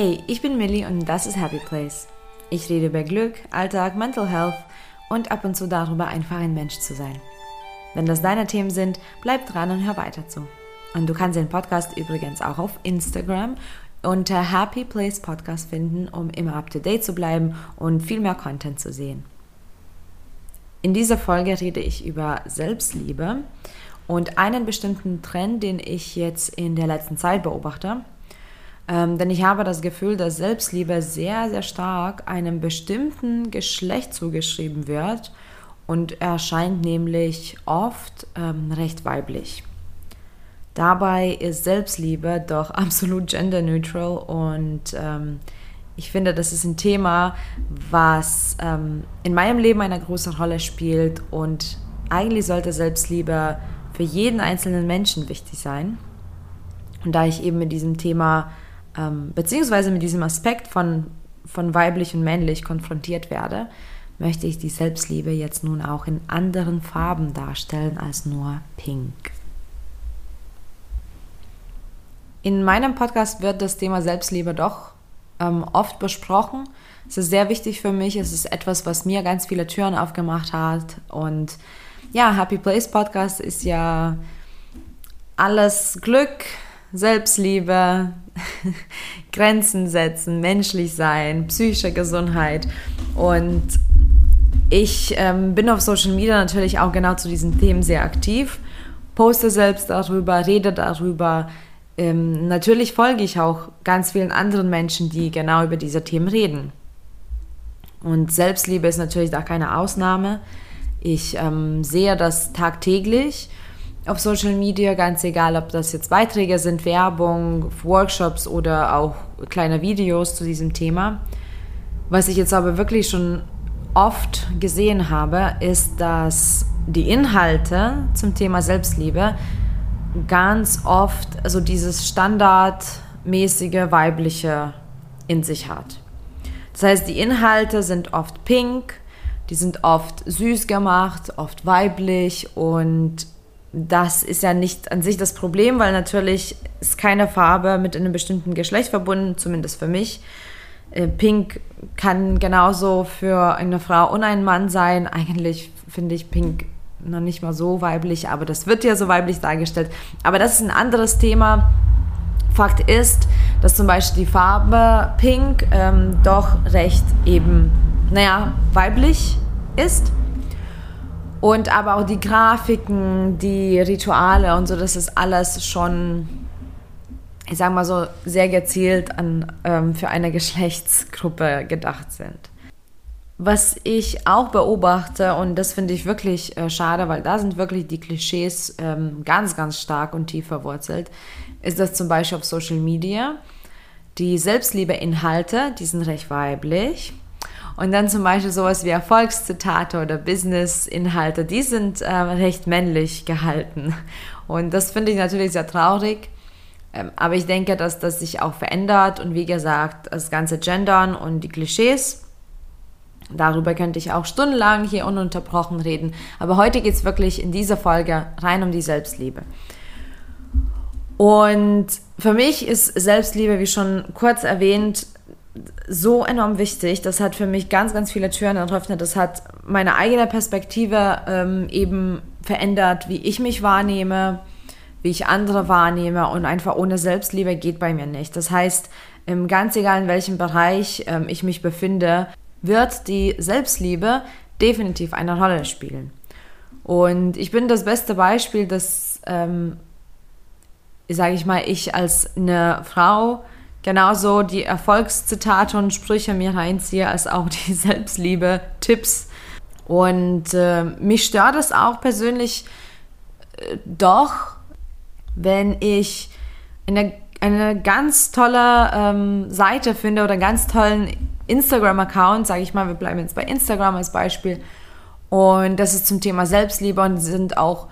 Hey, ich bin Millie und das ist Happy Place. Ich rede über Glück, Alltag, Mental Health und ab und zu darüber, einfach ein Mensch zu sein. Wenn das deine Themen sind, bleib dran und hör weiter zu. Und du kannst den Podcast übrigens auch auf Instagram unter Happy Place Podcast finden, um immer up to date zu bleiben und viel mehr Content zu sehen. In dieser Folge rede ich über Selbstliebe und einen bestimmten Trend, den ich jetzt in der letzten Zeit beobachte. Ähm, denn ich habe das Gefühl, dass Selbstliebe sehr, sehr stark einem bestimmten Geschlecht zugeschrieben wird und erscheint nämlich oft ähm, recht weiblich. Dabei ist Selbstliebe doch absolut genderneutral und ähm, ich finde, das ist ein Thema, was ähm, in meinem Leben eine große Rolle spielt und eigentlich sollte Selbstliebe für jeden einzelnen Menschen wichtig sein. Und da ich eben mit diesem Thema, ähm, beziehungsweise mit diesem Aspekt von, von weiblich und männlich konfrontiert werde, möchte ich die Selbstliebe jetzt nun auch in anderen Farben darstellen als nur pink. In meinem Podcast wird das Thema Selbstliebe doch ähm, oft besprochen. Es ist sehr wichtig für mich. Es ist etwas, was mir ganz viele Türen aufgemacht hat. Und ja, Happy Place Podcast ist ja alles Glück, Selbstliebe, Grenzen setzen, menschlich sein, psychische Gesundheit. Und ich ähm, bin auf Social Media natürlich auch genau zu diesen Themen sehr aktiv, poste selbst darüber, rede darüber, ähm, natürlich folge ich auch ganz vielen anderen Menschen, die genau über diese Themen reden. Und Selbstliebe ist natürlich da keine Ausnahme. Ich ähm, sehe das tagtäglich auf Social Media, ganz egal, ob das jetzt Beiträge sind, Werbung, Workshops oder auch kleine Videos zu diesem Thema. Was ich jetzt aber wirklich schon oft gesehen habe, ist, dass die Inhalte zum Thema Selbstliebe ganz oft also dieses standardmäßige weibliche in sich hat. Das heißt, die Inhalte sind oft pink, die sind oft süß gemacht, oft weiblich und das ist ja nicht an sich das Problem, weil natürlich ist keine Farbe mit einem bestimmten Geschlecht verbunden, zumindest für mich. Äh, pink kann genauso für eine Frau und einen Mann sein. Eigentlich finde ich Pink noch nicht mal so weiblich, aber das wird ja so weiblich dargestellt. Aber das ist ein anderes Thema. Fakt ist, dass zum Beispiel die Farbe Pink ähm, doch recht eben, naja, weiblich ist. Und aber auch die Grafiken, die Rituale und so, das ist alles schon, ich sag mal so, sehr gezielt an, ähm, für eine Geschlechtsgruppe gedacht sind. Was ich auch beobachte, und das finde ich wirklich äh, schade, weil da sind wirklich die Klischees ähm, ganz, ganz stark und tief verwurzelt, ist das zum Beispiel auf Social Media. Die Selbstliebe-Inhalte, die sind recht weiblich. Und dann zum Beispiel sowas wie Erfolgszitate oder Business-Inhalte, die sind äh, recht männlich gehalten. Und das finde ich natürlich sehr traurig. Ähm, aber ich denke, dass das sich auch verändert. Und wie gesagt, das ganze Gendern und die Klischees, Darüber könnte ich auch stundenlang hier ununterbrochen reden. Aber heute geht es wirklich in dieser Folge rein um die Selbstliebe. Und für mich ist Selbstliebe, wie schon kurz erwähnt, so enorm wichtig. Das hat für mich ganz, ganz viele Türen eröffnet. Das hat meine eigene Perspektive ähm, eben verändert, wie ich mich wahrnehme, wie ich andere wahrnehme. Und einfach ohne Selbstliebe geht bei mir nicht. Das heißt, ganz egal in welchem Bereich ähm, ich mich befinde, wird die Selbstliebe definitiv eine Rolle spielen. Und ich bin das beste Beispiel, dass, ähm, sage ich mal, ich als eine Frau genauso die Erfolgszitate und Sprüche mir reinziehe, als auch die Selbstliebe-Tipps. Und äh, mich stört es auch persönlich äh, doch, wenn ich eine, eine ganz tolle ähm, Seite finde oder einen ganz tollen Instagram-Account, sage ich mal, wir bleiben jetzt bei Instagram als Beispiel. Und das ist zum Thema Selbstliebe und sind auch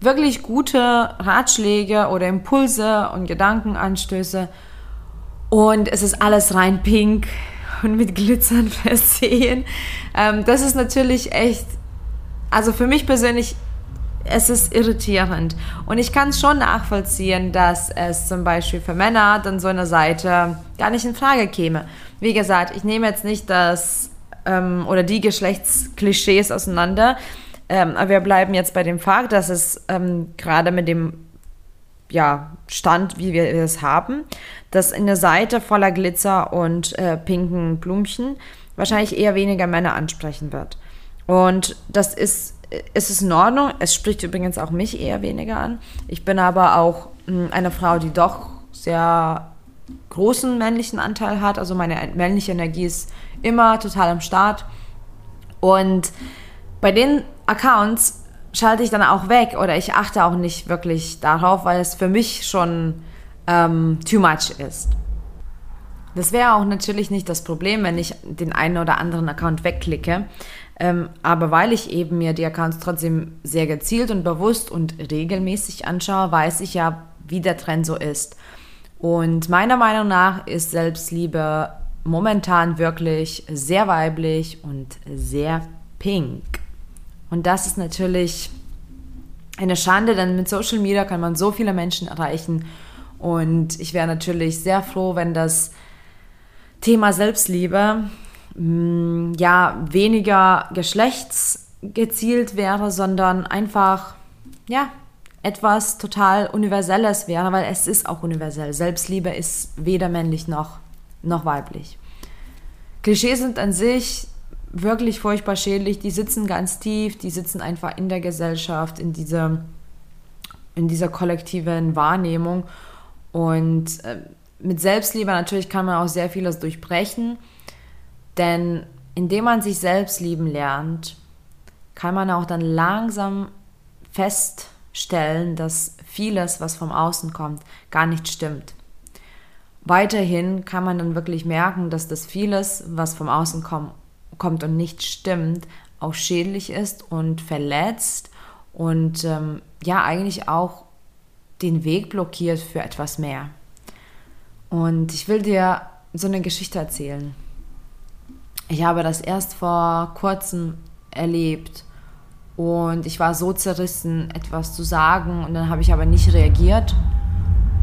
wirklich gute Ratschläge oder Impulse und Gedankenanstöße. Und es ist alles rein pink und mit Glitzern versehen. Ähm, das ist natürlich echt, also für mich persönlich es ist irritierend. Und ich kann es schon nachvollziehen, dass es zum Beispiel für Männer dann so eine Seite gar nicht in Frage käme. Wie gesagt, ich nehme jetzt nicht das ähm, oder die Geschlechtsklischees auseinander, ähm, aber wir bleiben jetzt bei dem Fakt, dass es ähm, gerade mit dem ja, Stand, wie wir es haben, dass eine Seite voller Glitzer und äh, pinken Blümchen wahrscheinlich eher weniger Männer ansprechen wird. Und das ist, es in Ordnung. Es spricht übrigens auch mich eher weniger an. Ich bin aber auch mh, hm, eine Frau, die doch sehr großen männlichen Anteil hat. Also meine männliche Energie ist immer total am Start. Und bei den Accounts schalte ich dann auch weg oder ich achte auch nicht wirklich darauf, weil es für mich schon ähm, too much ist. Das wäre auch natürlich nicht das Problem, wenn ich den einen oder anderen Account wegklicke. Ähm, aber weil ich eben mir die Accounts trotzdem sehr gezielt und bewusst und regelmäßig anschaue, weiß ich ja, wie der Trend so ist. Und meiner Meinung nach ist Selbstliebe momentan wirklich sehr weiblich und sehr pink. Und das ist natürlich eine Schande, denn mit Social Media kann man so viele Menschen erreichen. Und ich wäre natürlich sehr froh, wenn das Thema Selbstliebe mh, mm, ja weniger geschlechtsgezielt wäre, sondern einfach ja etwas total Universelles wäre, weil es ist auch universell. Selbstliebe ist weder männlich noch, noch weiblich. Klischees sind an sich wirklich furchtbar schädlich. Die sitzen ganz tief, die sitzen einfach in der Gesellschaft, in dieser, in dieser kollektiven Wahrnehmung. Und äh, mit Selbstliebe natürlich kann man auch sehr vieles durchbrechen, denn indem man sich selbst lieben lernt, kann man auch dann langsam feststellen, dass vieles, was vom Außen kommt, gar nicht stimmt. Weiterhin kann man dann wirklich merken, dass das vieles, was vom Außen kommt, kommt und nicht stimmt, auch schädlich ist und verletzt und ähm, ja eigentlich auch den Weg blockiert für etwas mehr. Und ich will dir so eine Geschichte erzählen. Ich habe das erst vor kurzem erlebt und ich war so zerrissen, etwas zu sagen und dann habe ich aber nicht reagiert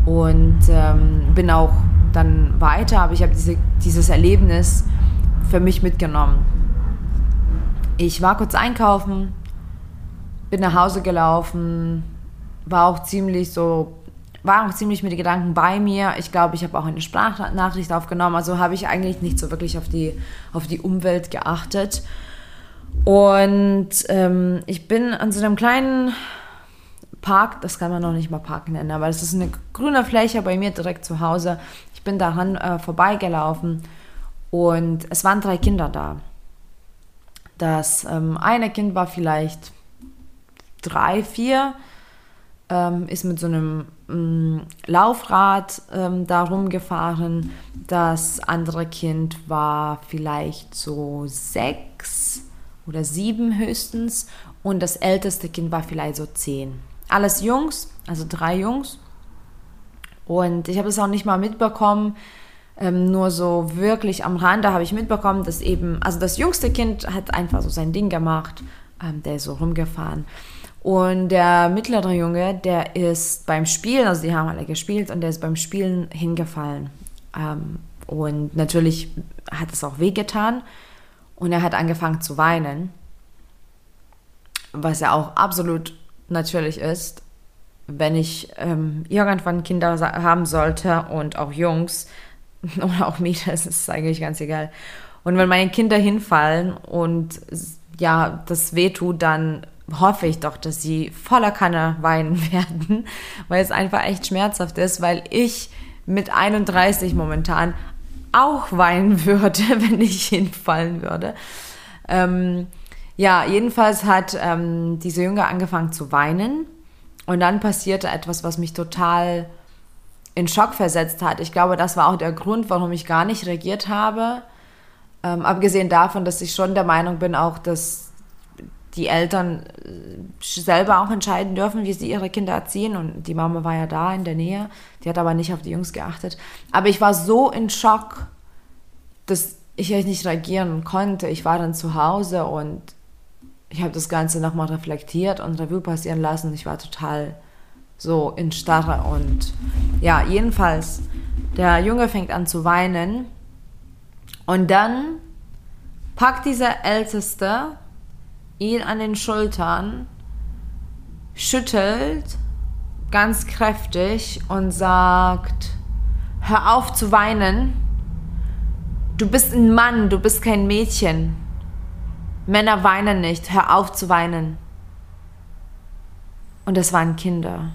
und ähm, bin auch dann weiter, aber ich habe diese, dieses Erlebnis für mich mitgenommen. Ich war kurz einkaufen, bin nach Hause gelaufen, war auch ziemlich so, war auch ziemlich mit den Gedanken bei mir. Ich glaube, ich habe auch eine Sprachnachricht aufgenommen, also habe ich eigentlich nicht so wirklich auf die, auf die Umwelt geachtet. Und ähm, ich bin an so einem kleinen Park, das kann man noch nicht mal Park nennen, aber es ist eine grüne Fläche bei mir direkt zu Hause. Ich bin daran äh, vorbeigelaufen und es waren drei Kinder da. Das ähm, eine Kind war vielleicht drei, vier, ähm, ist mit so einem ähm, Laufrad ähm, da rumgefahren. Das andere Kind war vielleicht so sechs oder sieben höchstens. Und das älteste Kind war vielleicht so zehn. Alles Jungs, also drei Jungs. Und ich habe es auch nicht mal mitbekommen, ähm, nur so wirklich am Rande habe ich mitbekommen, dass eben, also das jüngste Kind hat einfach so sein Ding gemacht, ähm, der ist so rumgefahren. Und der mittlere Junge, der ist beim Spielen, also die haben alle gespielt und der ist beim Spielen hingefallen. Ähm, und natürlich hat es auch wehgetan und er hat angefangen zu weinen, was ja auch absolut natürlich ist. Wenn ich ähm, irgendwann Kinder haben sollte und auch Jungs, oder auch Mädels, ist eigentlich ganz egal. Und wenn meine Kinder hinfallen und ja, das wehtut, dann hoffe ich doch, dass sie voller Kanne weinen werden, weil es einfach echt schmerzhaft ist, weil ich mit 31 momentan auch weinen würde, wenn ich hinfallen würde. Ähm, ja, jedenfalls hat ähm, diese Jünger angefangen zu weinen und dann passierte etwas, was mich total in Schock versetzt hat. Ich glaube, das war auch der Grund, warum ich gar nicht reagiert habe. Ähm, abgesehen davon, dass ich schon der Meinung bin, auch, dass die Eltern äh, selber auch entscheiden dürfen, wie sie ihre Kinder erziehen. Und die Mama war ja da in der Nähe, die hat aber nicht auf die Jungs geachtet. Aber ich war so in Schock, dass ich nicht reagieren konnte. Ich war dann zu Hause und ich habe das Ganze nochmal reflektiert und Revue passieren lassen. Ich war total so in Starre und ja, jedenfalls, der Junge fängt an zu weinen und dann packt dieser Älteste ihn an den Schultern, schüttelt ganz kräftig und sagt, hör auf zu weinen, du bist ein Mann, du bist kein Mädchen. Männer weinen nicht, hör auf zu weinen. Und es waren Kinder.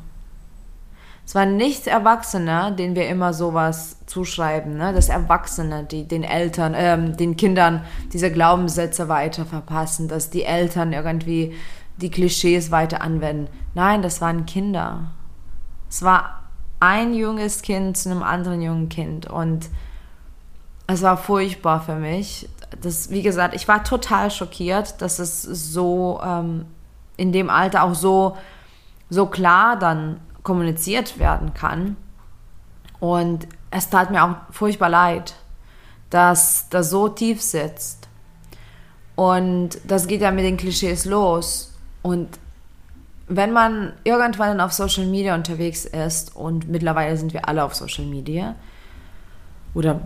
Es waren nicht Erwachsene, denen wir immer sowas zuschreiben, ne? dass Erwachsene, die den Eltern, ähm, den Kindern diese Glaubenssätze weiter verpassen, dass die Eltern irgendwie die Klischees weiter anwenden. Nein, das waren Kinder. Es war ein junges Kind zu einem anderen jungen Kind und es war furchtbar für mich. Das, wie gesagt, ich war total schockiert, dass es so ähm, in dem Alter auch so, so klar dann kommuniziert werden kann. Und es tat mir auch furchtbar leid, dass das so tief sitzt. Und das geht ja mit den Klischees los. Und wenn man irgendwann auf Social Media unterwegs ist, und mittlerweile sind wir alle auf Social Media, oder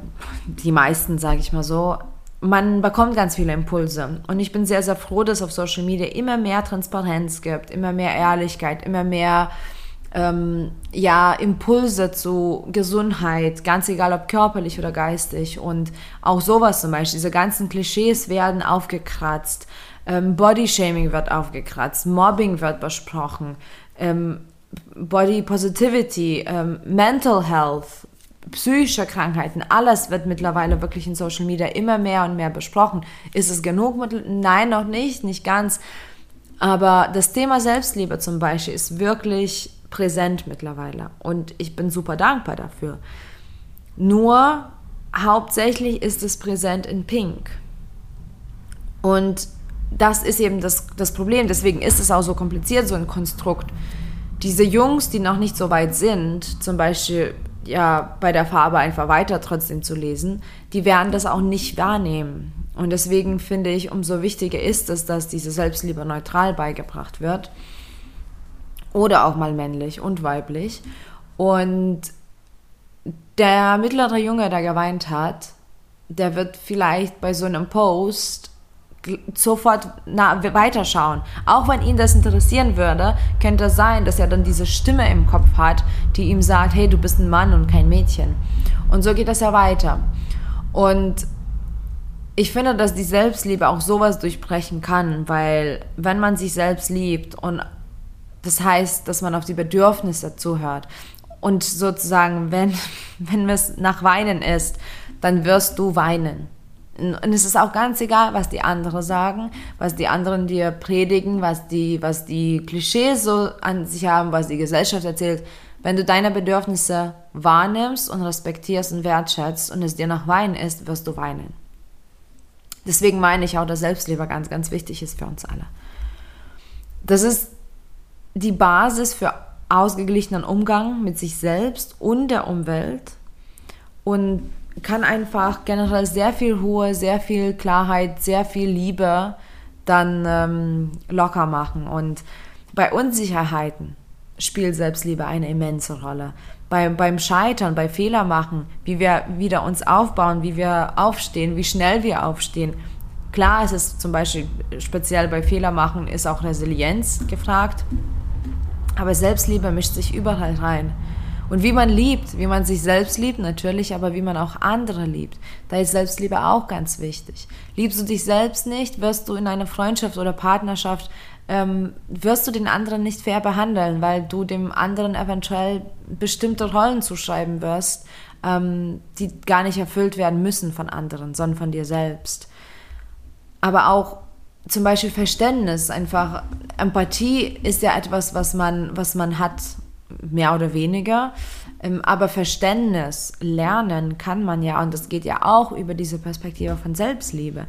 die meisten, sage ich mal so, man bekommt ganz viele Impulse. Und ich bin sehr, sehr froh, dass es auf Social Media immer mehr Transparenz gibt, immer mehr Ehrlichkeit, immer mehr ähm, ja, Impulse zu Gesundheit, ganz egal ob körperlich oder geistig. Und auch sowas zum Beispiel, diese ganzen Klischees werden aufgekratzt. Ähm, Bodyshaming wird aufgekratzt, Mobbing wird besprochen, ähm, Body Positivity, ähm, Mental Health, psychische Krankheiten, alles wird mittlerweile wirklich in Social Media immer mehr und mehr besprochen. Ist es genug? Nein, noch nicht, nicht ganz. Aber das Thema Selbstliebe zum Beispiel ist wirklich präsent mittlerweile und ich bin super dankbar dafür. Nur hauptsächlich ist es präsent in Pink. Und das ist eben das, das Problem. Deswegen ist es auch so kompliziert, so ein Konstrukt. Diese Jungs, die noch nicht so weit sind, zum Beispiel ja bei der Farbe einfach weiter trotzdem zu lesen, die werden das auch nicht wahrnehmen. Und deswegen finde ich, umso wichtiger ist es, dass diese Selbstliebe neutral beigebracht wird. Oder auch mal männlich und weiblich. Und der mittlere Junge, der geweint hat, der wird vielleicht bei so einem Post sofort na, weiterschauen. Auch wenn ihn das interessieren würde, könnte es sein, dass er dann diese Stimme im Kopf hat, die ihm sagt, hey, du bist ein Mann und kein Mädchen. Und so geht das ja weiter. Und ich finde, dass die Selbstliebe auch sowas durchbrechen kann, weil wenn man sich selbst liebt und das heißt, dass man auf die Bedürfnisse zuhört und sozusagen, wenn, wenn es nach Weinen ist, dann wirst du weinen. Und es ist auch ganz egal, was die anderen sagen, was die anderen dir predigen, was die, was die Klischees so an sich haben, was die Gesellschaft erzählt. Wenn du deine Bedürfnisse wahrnimmst und respektierst und wertschätzt und es dir nach Weinen ist, wirst du weinen. Deswegen meine ich auch, dass Selbstliebe ganz, ganz wichtig ist für uns alle. Das ist die Basis für ausgeglichenen Umgang mit sich selbst und der Umwelt und kann einfach generell sehr viel Ruhe, sehr viel Klarheit, sehr viel Liebe dann ähm, locker machen. Und bei Unsicherheiten spielt Selbstliebe eine immense Rolle. Bei, beim Scheitern, bei Fehler machen, wie wir wieder uns aufbauen, wie wir aufstehen, wie schnell wir aufstehen. Klar ist es zum Beispiel speziell bei Fehler machen, ist auch Resilienz gefragt. Aber Selbstliebe mischt sich überall rein. Und wie man liebt, wie man sich selbst liebt natürlich, aber wie man auch andere liebt. Da ist Selbstliebe auch ganz wichtig. Liebst du dich selbst nicht, wirst du in einer Freundschaft oder Partnerschaft, ähm, wirst du den anderen nicht fair behandeln, weil du dem anderen eventuell bestimmte Rollen zuschreiben wirst, ähm, die gar nicht erfüllt werden müssen von anderen, sondern von dir selbst. Aber auch zum Beispiel Verständnis, einfach Empathie ist ja etwas, was man, was man hat mehr oder weniger. Ähm, aber Verständnis, Lernen kann man ja, und das geht ja auch über diese Perspektive von Selbstliebe.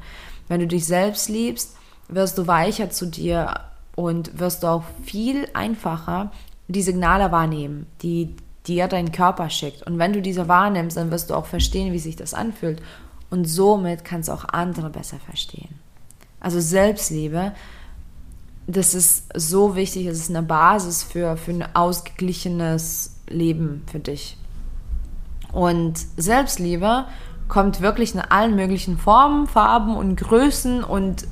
Wenn du dich selbst liebst, wirst du weicher zu dir und wirst du auch viel einfacher die Signale wahrnehmen, die dir dein Körper schickt. Und wenn du diese wahrnimmst, dann wirst du auch verstehen, wie sich das anfühlt. Und somit kannst du auch andere besser verstehen. Also Selbstliebe das ist so wichtig, es ist eine Basis für, für ein ausgeglichenes Leben für dich. Und Selbstliebe kommt wirklich in allen möglichen Formen, Farben und Größen und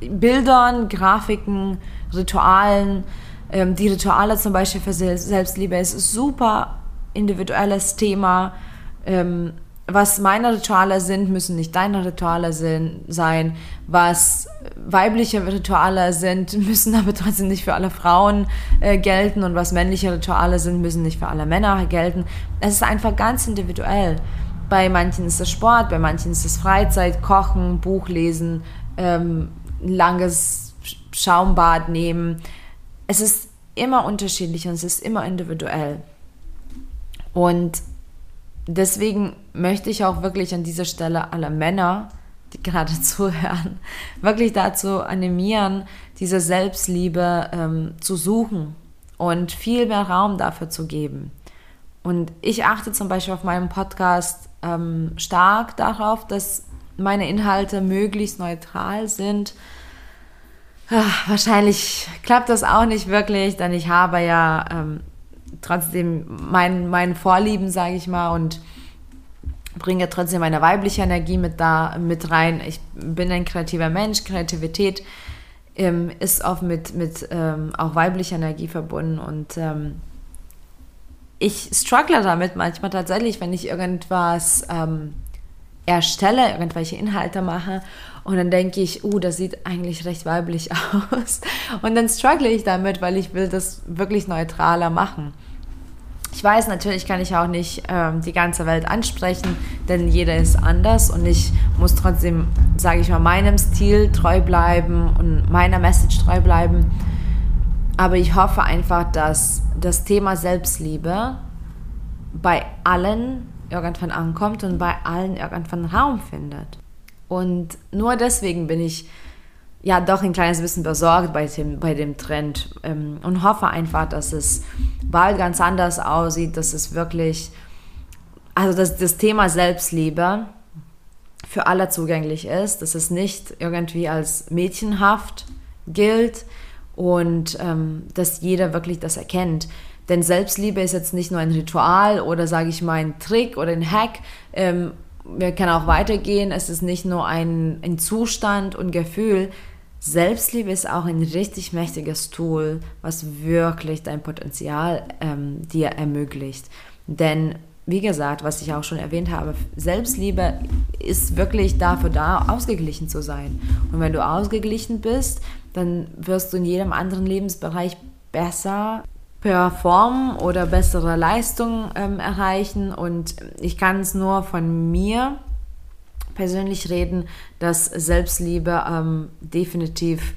Bildern, Grafiken, Ritualen. Ähm, die Rituale zum Beispiel für Selbstliebe ist ein super individuelles Thema. Ähm, was meine Rituale sind, müssen nicht deine Rituale sein. Was weibliche Rituale sind, müssen aber trotzdem nicht für alle Frauen äh, gelten. Und was männliche Rituale sind, müssen nicht für alle Männer gelten. Es ist einfach ganz individuell. Bei manchen ist es Sport, bei manchen ist es Freizeit, Kochen, Buch lesen, ähm, langes Schaumbad nehmen. Es ist immer unterschiedlich und es ist immer individuell. Und deswegen möchte ich auch wirklich an dieser Stelle alle Männer, die gerade zuhören, wirklich dazu animieren, diese Selbstliebe ähm, zu suchen und viel mehr Raum dafür zu geben. Und ich achte zum Beispiel auf meinem Podcast ähm, stark darauf, dass meine Inhalte möglichst neutral sind. Ach, wahrscheinlich klappt das auch nicht wirklich, denn ich habe ja ähm, trotzdem mein, mein Vorlieben, sage ich mal, und bringe trotzdem meine weibliche Energie mit da mit rein. Ich bin ein kreativer Mensch, Kreativität ähm, ist auch mit, mit ähm, auch weiblicher Energie verbunden und ähm, ich struggle damit manchmal tatsächlich, wenn ich irgendwas ähm, erstelle, irgendwelche Inhalte mache und dann denke ich, uh, das sieht eigentlich recht weiblich aus. Und dann struggle ich damit, weil ich will das wirklich neutraler machen. Ich weiß, natürlich kann ich auch nicht ähm, die ganze Welt ansprechen, denn jeder ist anders und ich muss trotzdem, sage ich mal, meinem Stil treu bleiben und meiner Message treu bleiben. Aber ich hoffe einfach, dass das Thema Selbstliebe bei allen irgendwann ankommt und bei allen irgendwann Raum findet. Und nur deswegen bin ich ja doch ein kleines bisschen besorgt bei dem, bei dem Trend ähm, und hoffe einfach, dass es bald ganz anders aussieht, dass es wirklich, also dass das Thema Selbstliebe für alle zugänglich ist, dass es nicht irgendwie als mädchenhaft gilt und ähm, dass jeder wirklich das erkennt. Denn Selbstliebe ist jetzt nicht nur ein Ritual oder sage ich mal ein Trick oder ein Hack, ähm, wir können auch weitergehen. Es ist nicht nur ein, ein Zustand und Gefühl. Selbstliebe ist auch ein richtig mächtiges Tool, was wirklich dein Potenzial ähm, dir ermöglicht. Denn wie gesagt, was ich auch schon erwähnt habe, Selbstliebe ist wirklich dafür da, ausgeglichen zu sein. Und wenn du ausgeglichen bist, dann wirst du in jedem anderen Lebensbereich besser performen oder bessere Leistungen ähm, erreichen. Und ich kann es nur von mir persönlich reden, dass Selbstliebe ähm, definitiv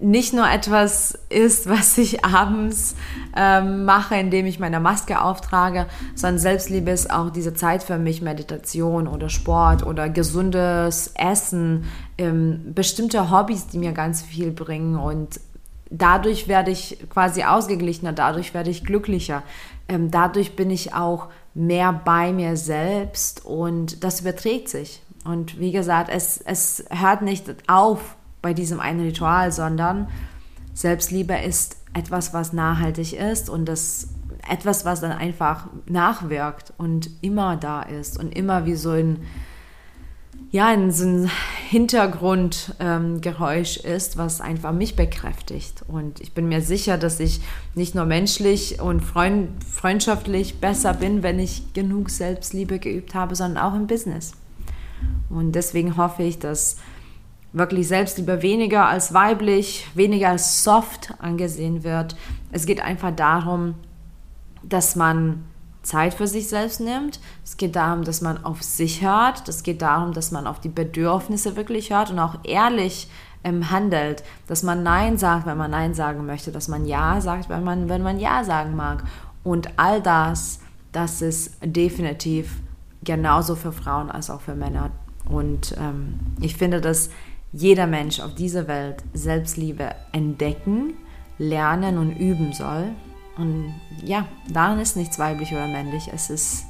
nicht nur etwas ist, was ich abends ähm, mache, indem ich meine Maske auftrage, sondern Selbstliebe ist auch diese Zeit für mich, Meditation oder Sport oder gesundes Essen, ähm, bestimmte Hobbys, die mir ganz viel bringen und dadurch werde ich quasi ausgeglichener, dadurch werde ich glücklicher, ähm, dadurch bin ich auch mehr bei mir selbst und das überträgt sich. Und wie gesagt, es, es hört nicht auf bei diesem einen Ritual, sondern Selbstliebe ist etwas, was nachhaltig ist und das etwas, was dann einfach nachwirkt und immer da ist und immer wie so ein ja, in so ein Hintergrundgeräusch ähm, ist, was einfach mich bekräftigt. Und ich bin mir sicher, dass ich nicht nur menschlich und freund freundschaftlich besser bin, wenn ich genug Selbstliebe geübt habe, sondern auch im Business. Und deswegen hoffe ich, dass wirklich Selbstliebe weniger als weiblich, weniger als soft angesehen wird. Es geht einfach darum, dass man Zeit für sich selbst nimmt. Es geht darum, dass man auf sich hört. Es geht darum, dass man auf die Bedürfnisse wirklich hört und auch ehrlich ähm, handelt. Dass man Nein sagt, wenn man Nein sagen möchte. Dass man Ja sagt, wenn man, wenn man Ja sagen mag. Und all das, das ist definitiv genauso für Frauen als auch für Männer. Und ähm, ich finde, dass jeder Mensch auf dieser Welt Selbstliebe entdecken, lernen und üben soll. Und ja, darin ist nichts weiblich oder männlich. Es ist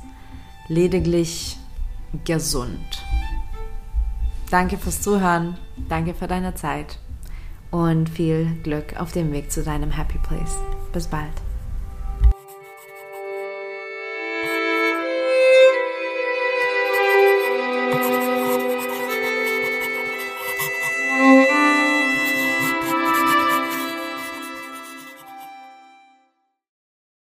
lediglich gesund. Danke fürs Zuhören. Danke für deine Zeit. und viel Glück auf dem Weg zu deinem Happy Place. Bis bald.